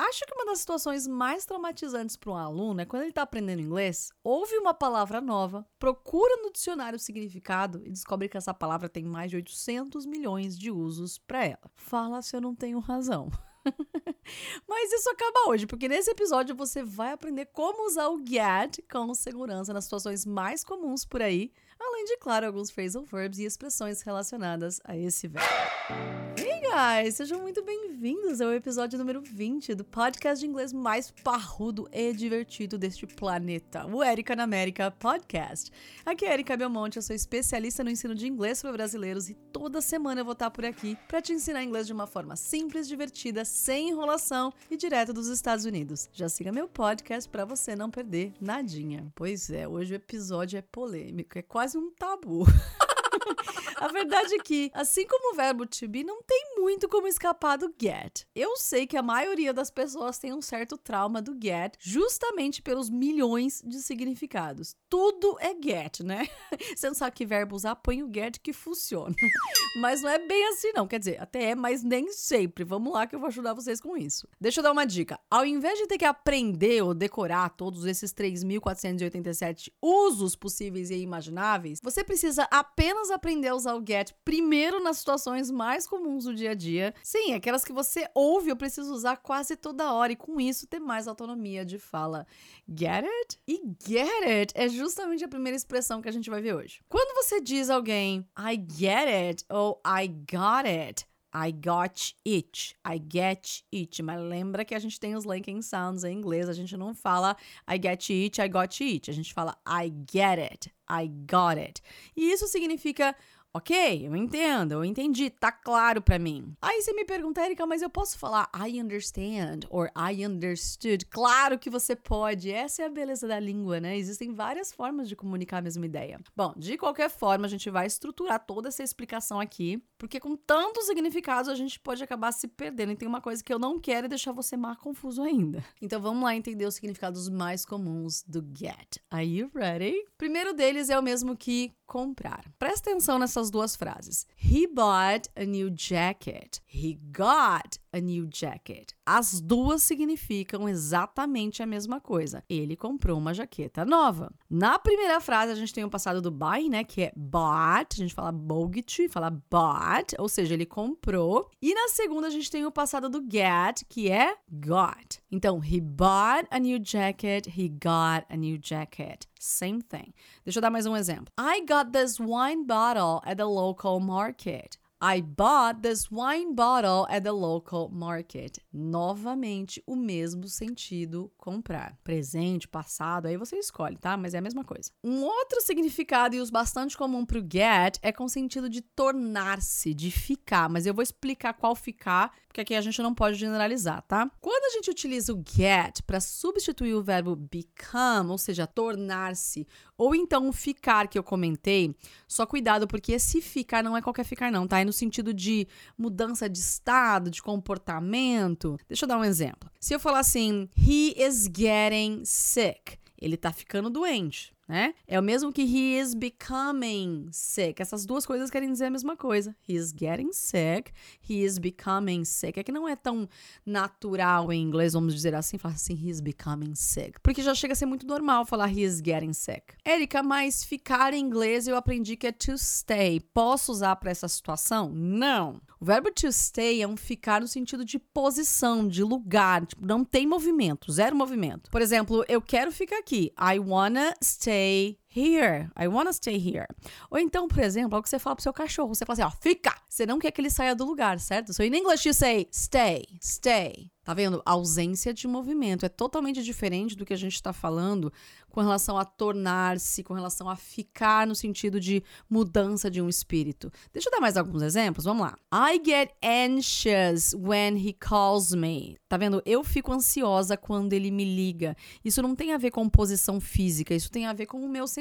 Acho que uma das situações mais traumatizantes para um aluno é quando ele está aprendendo inglês, ouve uma palavra nova, procura no dicionário o significado e descobre que essa palavra tem mais de 800 milhões de usos para ela. Fala se eu não tenho razão. Mas isso acaba hoje, porque nesse episódio você vai aprender como usar o get com segurança nas situações mais comuns por aí, além de, claro, alguns phrasal verbs e expressões relacionadas a esse verbo. Guys, sejam muito bem-vindos ao episódio número 20 do podcast de inglês mais parrudo e divertido deste planeta, o Erika na América Podcast. Aqui é Erika Belmonte, eu sou especialista no ensino de inglês para brasileiros e toda semana eu vou estar por aqui para te ensinar inglês de uma forma simples, divertida, sem enrolação e direto dos Estados Unidos. Já siga meu podcast para você não perder nadinha. Pois é, hoje o episódio é polêmico, é quase um tabu. A verdade é que, assim como o verbo to be, não tem muito como escapar do get. Eu sei que a maioria das pessoas tem um certo trauma do get, justamente pelos milhões de significados. Tudo é get, né? Você não sabe que verbo usar, põe o get que funciona. Mas não é bem assim, não. Quer dizer, até é, mas nem sempre. Vamos lá que eu vou ajudar vocês com isso. Deixa eu dar uma dica. Ao invés de ter que aprender ou decorar todos esses 3.487 usos possíveis e imagináveis, você precisa apenas aprender a usar usar o get primeiro nas situações mais comuns do dia a dia. Sim, aquelas que você ouve, eu preciso usar quase toda hora e com isso ter mais autonomia de fala. Get it? E get it é justamente a primeira expressão que a gente vai ver hoje. Quando você diz a alguém I get it ou I got it, I got it. I get it. Mas lembra que a gente tem os linking sounds em inglês. A gente não fala I get it, I got it. A gente fala I get it, I got it. E isso significa Ok, eu entendo, eu entendi, tá claro para mim. Aí você me pergunta, Erika, mas eu posso falar I understand or I understood? Claro que você pode, essa é a beleza da língua, né? Existem várias formas de comunicar a mesma ideia. Bom, de qualquer forma, a gente vai estruturar toda essa explicação aqui, porque com tantos significados a gente pode acabar se perdendo. E tem uma coisa que eu não quero é deixar você mais confuso ainda. Então vamos lá entender os significados mais comuns do get. Are you ready? Primeiro deles é o mesmo que comprar. Presta atenção nessas duas frases. He bought a new jacket. He got a new jacket. As duas significam exatamente a mesma coisa. Ele comprou uma jaqueta nova. Na primeira frase, a gente tem o passado do buy, né? Que é bought. A gente fala bought, fala bought, ou seja, ele comprou. E na segunda, a gente tem o passado do get, que é got. Então, he bought a new jacket, he got a new jacket. Same thing. Deixa eu dar mais um exemplo. I got this wine bottle at the local market. I bought this wine bottle at the local market. Novamente, o mesmo sentido comprar. Presente, passado, aí você escolhe, tá? Mas é a mesma coisa. Um outro significado e os bastante comum pro get é com o sentido de tornar-se, de ficar. Mas eu vou explicar qual ficar, porque aqui a gente não pode generalizar, tá? Quando a gente utiliza o get para substituir o verbo become, ou seja, tornar-se, ou então o ficar que eu comentei, só cuidado porque esse ficar não é qualquer ficar não, tá? No sentido de mudança de estado, de comportamento. Deixa eu dar um exemplo. Se eu falar assim, he is getting sick, ele tá ficando doente né? É o mesmo que he is becoming sick. Essas duas coisas querem dizer a mesma coisa. He is getting sick, he is becoming sick. É que não é tão natural em inglês, vamos dizer assim, falar assim, he is becoming sick. Porque já chega a ser muito normal falar he is getting sick. Érica, mas ficar em inglês eu aprendi que é to stay. Posso usar para essa situação? Não. O verbo to stay é um ficar no sentido de posição, de lugar. Tipo, não tem movimento, zero movimento. Por exemplo, eu quero ficar aqui. I wanna stay Okay. Here. I wanna stay here. Ou então, por exemplo, algo que você fala pro seu cachorro. Você fala assim, ó, fica. Você não quer que ele saia do lugar, certo? So in English you say stay, stay. Tá vendo? Ausência de movimento. É totalmente diferente do que a gente está falando com relação a tornar-se, com relação a ficar no sentido de mudança de um espírito. Deixa eu dar mais alguns exemplos. Vamos lá. I get anxious when he calls me. Tá vendo? Eu fico ansiosa quando ele me liga. Isso não tem a ver com posição física, isso tem a ver com o meu sentimento,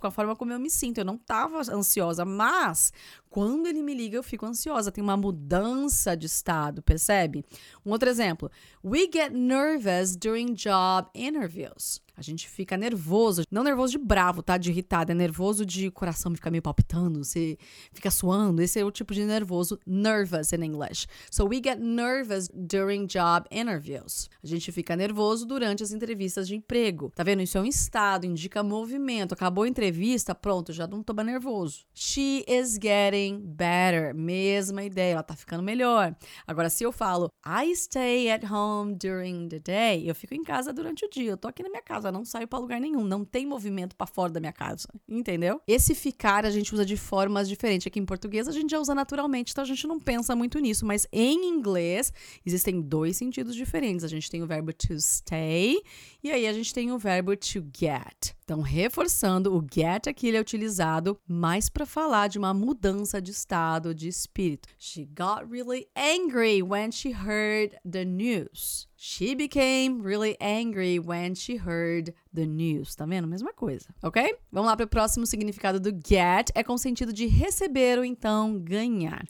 com a forma como eu me sinto. Eu não tava ansiosa, mas Quando ele me liga, eu fico ansiosa. Tem uma mudança de estado, percebe? Um outro exemplo. We get nervous during job interviews. A gente fica nervoso, não nervoso de bravo, tá? De irritado, é nervoso de coração ficar meio palpitando, você fica suando. Esse é o tipo de nervoso, nervous in English. So we get nervous during job interviews. A gente fica nervoso durante as entrevistas de emprego. Tá vendo? Isso é um estado, indica movimento. Acabou a entrevista, pronto, já não tô mais nervoso. She is getting better. Mesma ideia, ela tá ficando melhor. Agora, se eu falo I stay at home during the day, eu fico em casa durante o dia. Eu tô aqui na minha casa casa, não saio para lugar nenhum, não tem movimento para fora da minha casa, entendeu? Esse ficar a gente usa de formas diferentes. Aqui em português a gente já usa naturalmente, então a gente não pensa muito nisso, mas em inglês existem dois sentidos diferentes. A gente tem o verbo to stay e aí a gente tem o verbo to get. Então, reforçando, o get aqui é utilizado mais para falar de uma mudança de estado de espírito. She got really angry when she heard the news. She became really angry when she heard the news. Tá vendo? Mesma coisa, ok? Vamos lá para o próximo significado do get. É com o sentido de receber ou então ganhar.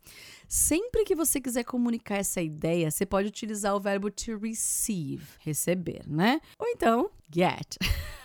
Sempre que você quiser comunicar essa ideia, você pode utilizar o verbo to receive, receber, né? Ou então, get.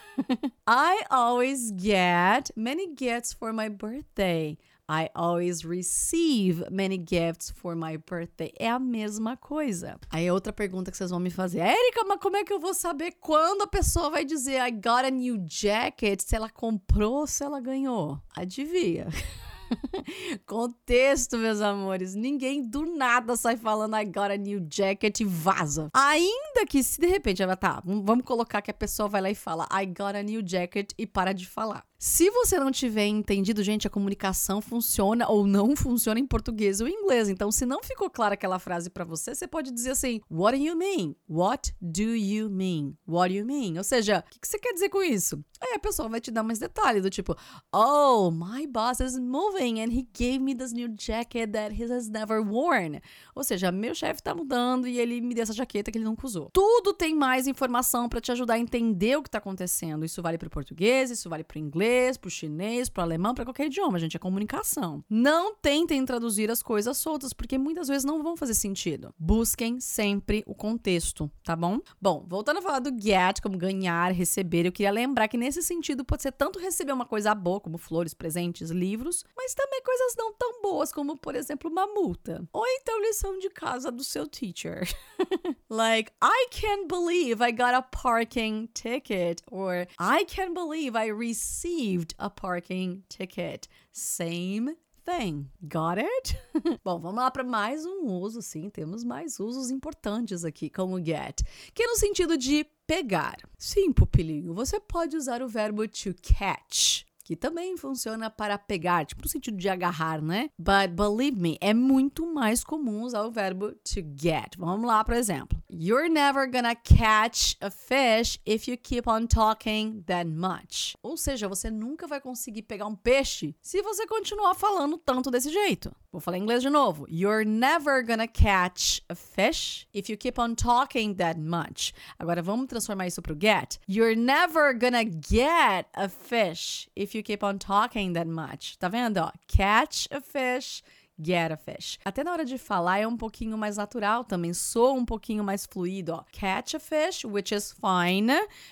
I always get many gifts for my birthday. I always receive many gifts for my birthday. É a mesma coisa. Aí outra pergunta que vocês vão me fazer. Érica, mas como é que eu vou saber quando a pessoa vai dizer I got a new jacket? Se ela comprou ou se ela ganhou? Adivinha. Contexto, meus amores. Ninguém do nada sai falando I got a new jacket e vaza. Ainda que se de repente ela tá, vamos colocar que a pessoa vai lá e fala I got a new jacket e para de falar. Se você não tiver entendido, gente, a comunicação funciona ou não funciona em português ou inglês. Então, se não ficou clara aquela frase para você, você pode dizer assim: What do you mean? What do you mean? What do you mean? Ou seja, o que você quer dizer com isso? Aí a pessoa vai te dar mais detalhes do tipo: Oh, my boss is moving and he gave me this new jacket that he has never worn. Ou seja, meu chefe tá mudando e ele me deu essa jaqueta que ele nunca usou. Tudo tem mais informação para te ajudar a entender o que tá acontecendo. Isso vale para português, isso vale para inglês inglês, pro chinês, pro alemão, para qualquer idioma, gente, é comunicação. Não tentem traduzir as coisas soltas, porque muitas vezes não vão fazer sentido. Busquem sempre o contexto, tá bom? Bom, voltando a falar do get, como ganhar, receber, eu queria lembrar que nesse sentido pode ser tanto receber uma coisa boa, como flores, presentes, livros, mas também coisas não tão boas, como, por exemplo, uma multa. Ou então lição de casa do seu teacher. like, I can't believe I got a parking ticket, or I can't believe I received received a parking ticket. Same thing. Got it? Bom, vamos lá para mais um uso, sim, temos mais usos importantes aqui, como get, que é no sentido de pegar. Sim, pupilinho, você pode usar o verbo to catch que também funciona para pegar, tipo no sentido de agarrar, né? But believe me, é muito mais comum usar o verbo to get. Vamos lá, por exemplo. You're never gonna catch a fish if you keep on talking that much. Ou seja, você nunca vai conseguir pegar um peixe se você continuar falando tanto desse jeito. Vou falar em inglês de novo. You're never gonna catch a fish if you keep on talking that much. Agora vamos transformar isso pro get. You're never gonna get a fish if you keep on talking that much. Tá vendo? Ó, catch a fish get a fish. Até na hora de falar é um pouquinho mais natural também, soa um pouquinho mais fluido, ó. Catch a fish, which is fine,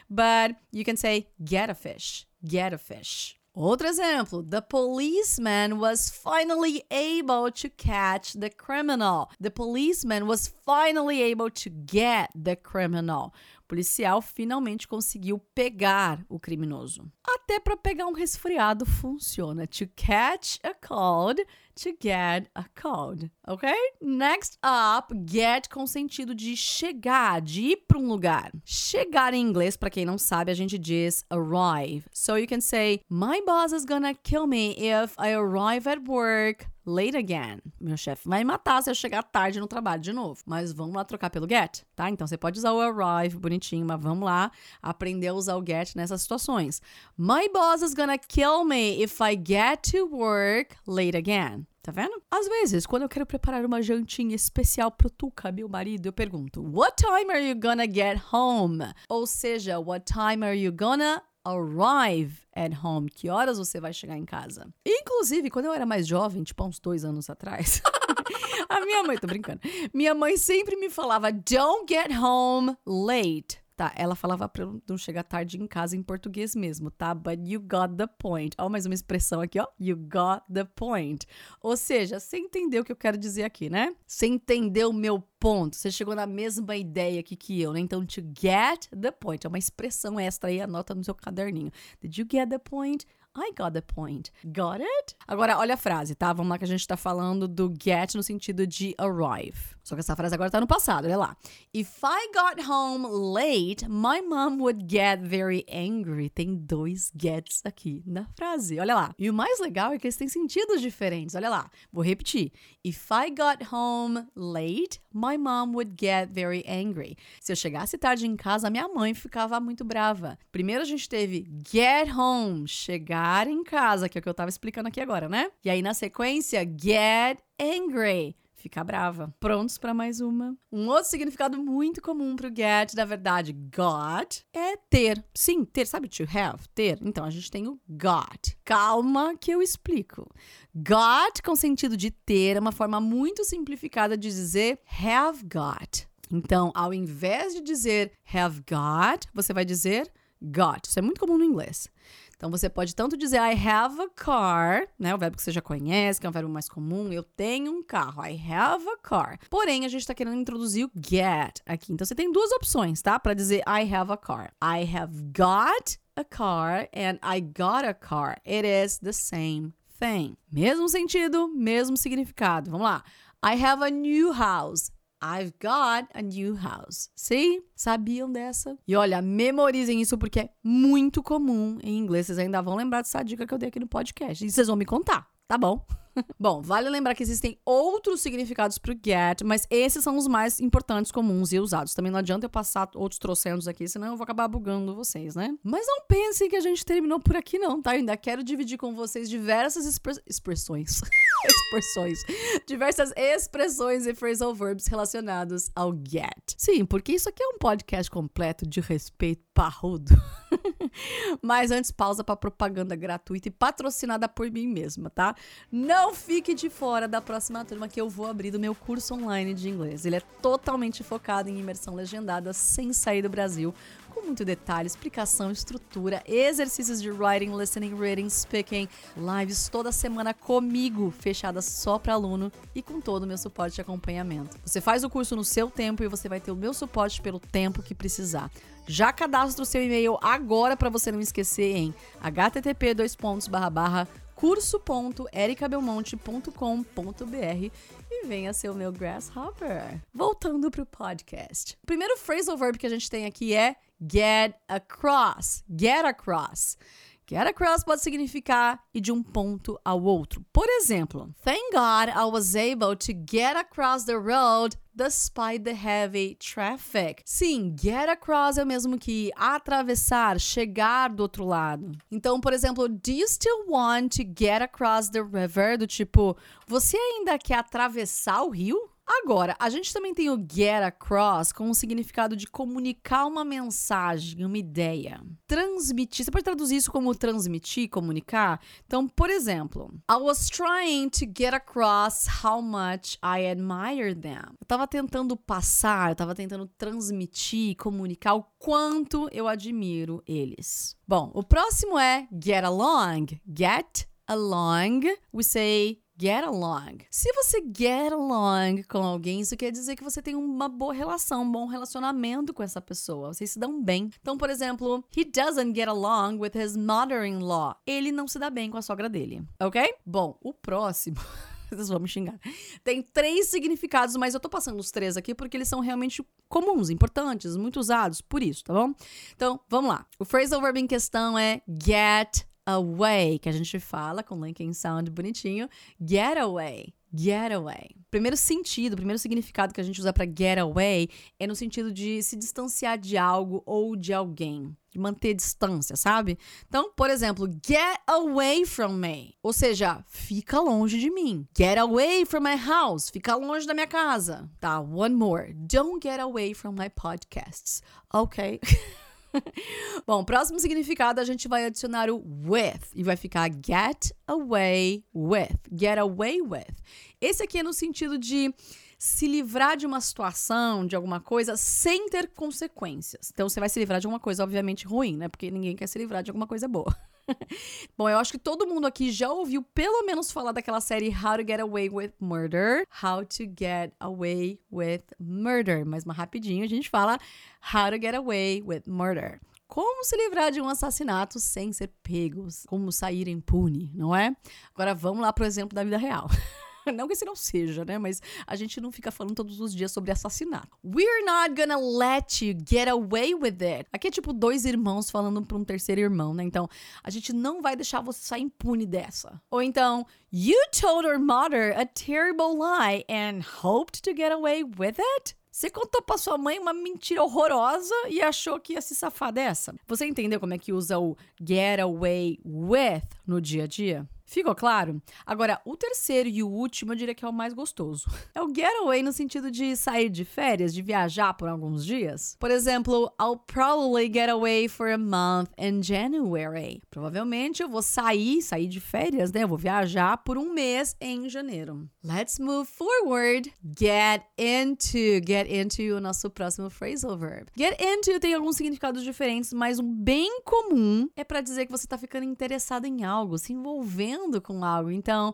but you can say get a fish. Get a fish. Outro exemplo: The policeman was finally able to catch the criminal. The policeman was finally able to get the criminal policial finalmente conseguiu pegar o criminoso. Até para pegar um resfriado funciona. To catch a cold, to get a cold, ok? Next up, get com sentido de chegar, de ir para um lugar. Chegar em inglês, para quem não sabe, a gente diz arrive. So you can say, My boss is gonna kill me if I arrive at work late again. Meu chefe vai me matar se eu chegar tarde no trabalho de novo. Mas vamos lá trocar pelo get, tá? Então você pode usar o arrive bonitinho, mas vamos lá aprender a usar o get nessas situações. My boss is gonna kill me if I get to work late again. Tá vendo? Às vezes, quando eu quero preparar uma jantinha especial pro Tuca, meu marido, eu pergunto: What time are you gonna get home? Ou seja, What time are you gonna arrive at home. Que horas você vai chegar em casa? Inclusive, quando eu era mais jovem, tipo há uns dois anos atrás, a minha mãe, tô brincando, minha mãe sempre me falava: don't get home late. Tá, ela falava pra eu não chegar tarde em casa em português mesmo, tá? But you got the point. Ó, mais uma expressão aqui, ó. You got the point. Ou seja, você entendeu o que eu quero dizer aqui, né? Você entendeu o meu ponto. Você chegou na mesma ideia aqui que eu, né? Então, to get the point. É uma expressão extra aí, anota no seu caderninho. Did you get the point? I got the point. Got it? Agora, olha a frase, tá? Vamos lá que a gente tá falando do get no sentido de arrive. Só que essa frase agora tá no passado, olha lá. If I got home late, my mom would get very angry. Tem dois gets aqui na frase, olha lá. E o mais legal é que eles têm sentidos diferentes, olha lá. Vou repetir. If I got home late, my mom would get very angry. Se eu chegasse tarde em casa, minha mãe ficava muito brava. Primeiro a gente teve get home, chegar em casa, que é o que eu tava explicando aqui agora, né? E aí na sequência, get angry ficar brava. Prontos para mais uma? Um outro significado muito comum pro get, na verdade, got, é ter. Sim, ter, sabe to have? Ter. Então a gente tem o got. Calma que eu explico. Got, com sentido de ter, é uma forma muito simplificada de dizer have got. Então, ao invés de dizer have got, você vai dizer got. Isso é muito comum no inglês. Então você pode tanto dizer I have a car, né? O verbo que você já conhece, que é um verbo mais comum. Eu tenho um carro. I have a car. Porém, a gente está querendo introduzir o get aqui. Então você tem duas opções, tá? Para dizer I have a car. I have got a car and I got a car. It is the same thing. Mesmo sentido, mesmo significado. Vamos lá. I have a new house. I've got a new house. Sim? Sabiam dessa? E olha, memorizem isso porque é muito comum em inglês. Vocês ainda vão lembrar dessa dica que eu dei aqui no podcast. E vocês vão me contar, tá bom? Bom, vale lembrar que existem outros significados para o get, mas esses são os mais importantes, comuns e usados. Também não adianta eu passar outros trocentos aqui, senão eu vou acabar bugando vocês, né? Mas não pensem que a gente terminou por aqui, não, tá? Eu ainda quero dividir com vocês diversas expressões. expressões. Diversas expressões e phrasal verbs relacionados ao get. Sim, porque isso aqui é um podcast completo de respeito parrudo. Mas antes, pausa para propaganda gratuita e patrocinada por mim mesma, tá? Não fique de fora da próxima turma que eu vou abrir do meu curso online de inglês. Ele é totalmente focado em imersão legendada sem sair do Brasil com muito detalhe, explicação, estrutura, exercícios de writing, listening, reading, speaking, lives toda semana comigo, fechadas só para aluno e com todo o meu suporte e acompanhamento. Você faz o curso no seu tempo e você vai ter o meu suporte pelo tempo que precisar. Já cadastra o seu e-mail agora para você não esquecer em http curso.ericabelmonte.com.br e venha ser o meu grasshopper. Voltando pro podcast. O primeiro phrasal verb que a gente tem aqui é get across. Get across. Get across pode significar ir de um ponto ao outro. Por exemplo, Thank God I was able to get across the road despite the heavy traffic. Sim, get across é o mesmo que atravessar, chegar do outro lado. Então, por exemplo, do you still want to get across the river? Do tipo, você ainda quer atravessar o rio? Agora, a gente também tem o get across com o significado de comunicar uma mensagem, uma ideia. Transmitir, você pode traduzir isso como transmitir, comunicar? Então, por exemplo, I was trying to get across how much I admire them. Eu tava tentando passar, eu tava tentando transmitir, comunicar o quanto eu admiro eles. Bom, o próximo é get along. Get along, we say get along. Se você get along com alguém, isso quer dizer que você tem uma boa relação, um bom relacionamento com essa pessoa. Vocês se dão bem. Então, por exemplo, he doesn't get along with his mother-in-law. Ele não se dá bem com a sogra dele, ok? Bom, o próximo. Vocês vão me xingar. Tem três significados, mas eu tô passando os três aqui porque eles são realmente comuns, importantes, muito usados, por isso, tá bom? Então, vamos lá. O phrasal verb em questão é get away, que a gente fala com linking sound bonitinho, get away. Get away. Primeiro sentido, primeiro significado que a gente usa para get away é no sentido de se distanciar de algo ou de alguém, de manter distância, sabe? Então, por exemplo, get away from me, ou seja, fica longe de mim. Get away from my house, fica longe da minha casa. Tá, one more. Don't get away from my podcasts. Ok. Bom, próximo significado a gente vai adicionar o with e vai ficar get away with. Get away with. Esse aqui é no sentido de se livrar de uma situação, de alguma coisa, sem ter consequências. Então você vai se livrar de alguma coisa, obviamente, ruim, né? Porque ninguém quer se livrar de alguma coisa boa. Bom, eu acho que todo mundo aqui já ouviu pelo menos falar daquela série How to Get Away with Murder. How to Get Away with Murder. Mas mais rapidinho a gente fala How to Get Away with Murder. Como se livrar de um assassinato sem ser pegos? Como sair impune, não é? Agora vamos lá pro exemplo da vida real. Não que esse não seja, né? Mas a gente não fica falando todos os dias sobre assassinato. We're not gonna let you get away with it. Aqui é tipo dois irmãos falando pra um terceiro irmão, né? Então, a gente não vai deixar você sair impune dessa. Ou então, you told your mother a terrible lie and hoped to get away with it? Você contou pra sua mãe uma mentira horrorosa e achou que ia se safar dessa? Você entendeu como é que usa o get away with no dia a dia? Ficou claro? Agora, o terceiro e o último eu diria que é o mais gostoso. É o getaway no sentido de sair de férias, de viajar por alguns dias. Por exemplo, I'll probably get away for a month in January. Provavelmente eu vou sair, sair de férias, né? Eu vou viajar por um mês em janeiro. Let's move forward. Get into. Get into o nosso próximo phrasal verb. Get into tem alguns significados diferentes, mas um bem comum é para dizer que você tá ficando interessado em algo, se envolvendo com algo. Então,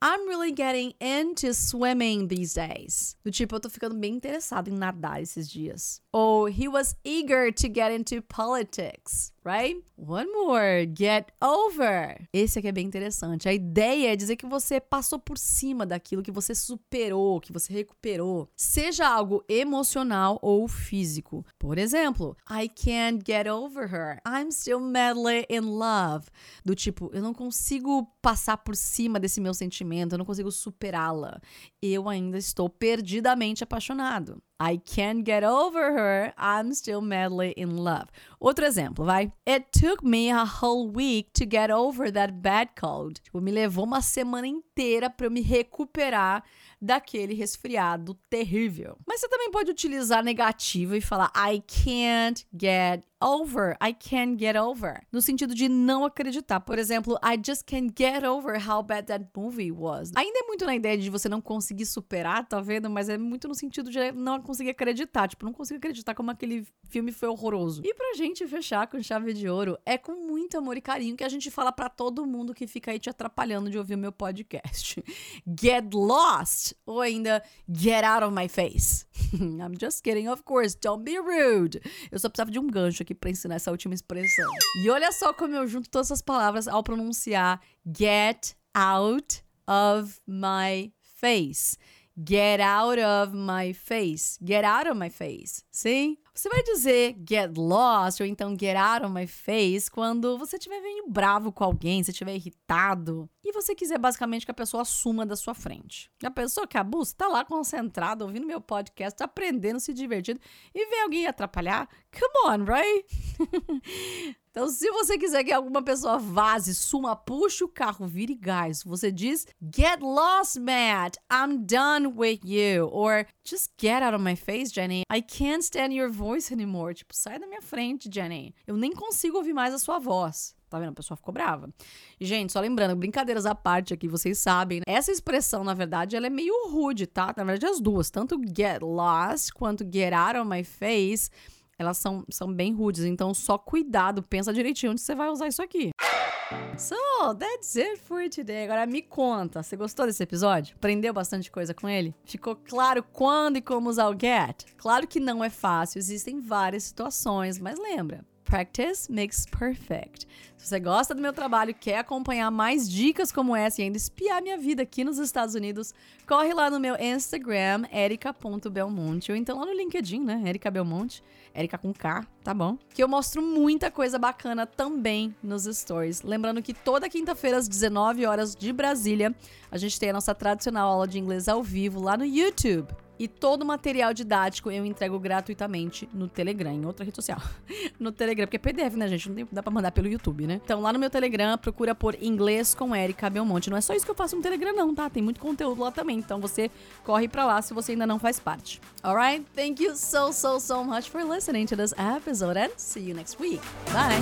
I'm really getting into swimming these days. Do tipo, eu tô ficando bem interessado em nadar esses dias. Ou he was eager to get into politics, right? One more, get over. Esse aqui é bem interessante. A ideia é dizer que você passou por cima daquilo, que você superou, que você recuperou. Seja algo emocional ou físico. Por exemplo, I can't get over her. I'm still madly in love. Do tipo, eu não consigo passar por cima desse meu sentimento, eu não consigo superá-la. Eu ainda estou perdidamente apaixonado. I can't get over her. I'm still madly in love. Outro exemplo, vai. It took me a whole week to get over that bad cold. Tipo, me levou uma semana inteira para eu me recuperar daquele resfriado terrível. Mas você também pode utilizar negativo e falar I can't get over. I can't get over. No sentido de não acreditar. Por exemplo, I just can't get over how bad that movie was. Ainda é muito na ideia de você não conseguir superar, tá vendo? Mas é muito no sentido de não conseguir acreditar. Tipo, não consigo acreditar como aquele filme foi horroroso. E pra gente fechar com chave de ouro, é com muito amor e carinho que a gente fala para todo mundo que fica aí te atrapalhando de ouvir o meu podcast. Get lost! Ou ainda, get out of my face. I'm just kidding, of course. Don't be rude. Eu só precisava de um gancho aqui para ensinar essa última expressão. E olha só como eu junto todas essas palavras ao pronunciar get out of my face. Get out of my face. Get out of my face. Sim? Você vai dizer get lost ou então get out of my face quando você estiver meio bravo com alguém, você estiver irritado e você quiser basicamente que a pessoa assuma da sua frente. A pessoa que abusa está lá concentrada, ouvindo meu podcast, aprendendo, se divertindo e vem alguém atrapalhar. Come on, right? Então, se você quiser que alguma pessoa vaze, suma, puxe o carro, vire gás, você diz Get lost, Matt. I'm done with you. Or just get out of my face, Jenny. I can't stand your voice anymore. Tipo, sai da minha frente, Jenny. Eu nem consigo ouvir mais a sua voz. Tá vendo? A pessoa ficou brava. E, gente, só lembrando, brincadeiras à parte aqui, vocês sabem, né? essa expressão, na verdade, ela é meio rude, tá? Na verdade, as duas, tanto get lost quanto get out of my face elas são, são bem rudes. Então, só cuidado, pensa direitinho onde você vai usar isso aqui. So, that's it for today. Agora me conta, você gostou desse episódio? Aprendeu bastante coisa com ele? Ficou claro quando e como usar o get? Claro que não é fácil, existem várias situações, mas lembra, Practice makes perfect. Se você gosta do meu trabalho, quer acompanhar mais dicas como essa e ainda espiar minha vida aqui nos Estados Unidos, corre lá no meu Instagram, erica.belmonte, ou então lá no LinkedIn, né? Erica Belmonte, Erica com K, tá bom? Que eu mostro muita coisa bacana também nos stories. Lembrando que toda quinta-feira, às 19 horas de Brasília, a gente tem a nossa tradicional aula de inglês ao vivo lá no YouTube. E todo o material didático eu entrego gratuitamente no Telegram, em outra rede social. no Telegram, porque é PDF, né, gente? Não tem, dá pra mandar pelo YouTube, né? Então lá no meu Telegram, procura por Inglês com Erika Belmonte. Não é só isso que eu faço no Telegram, não, tá? Tem muito conteúdo lá também. Então você corre pra lá se você ainda não faz parte. Alright? Thank you so, so, so much for listening to this episode Zoran. See you next week. Bye.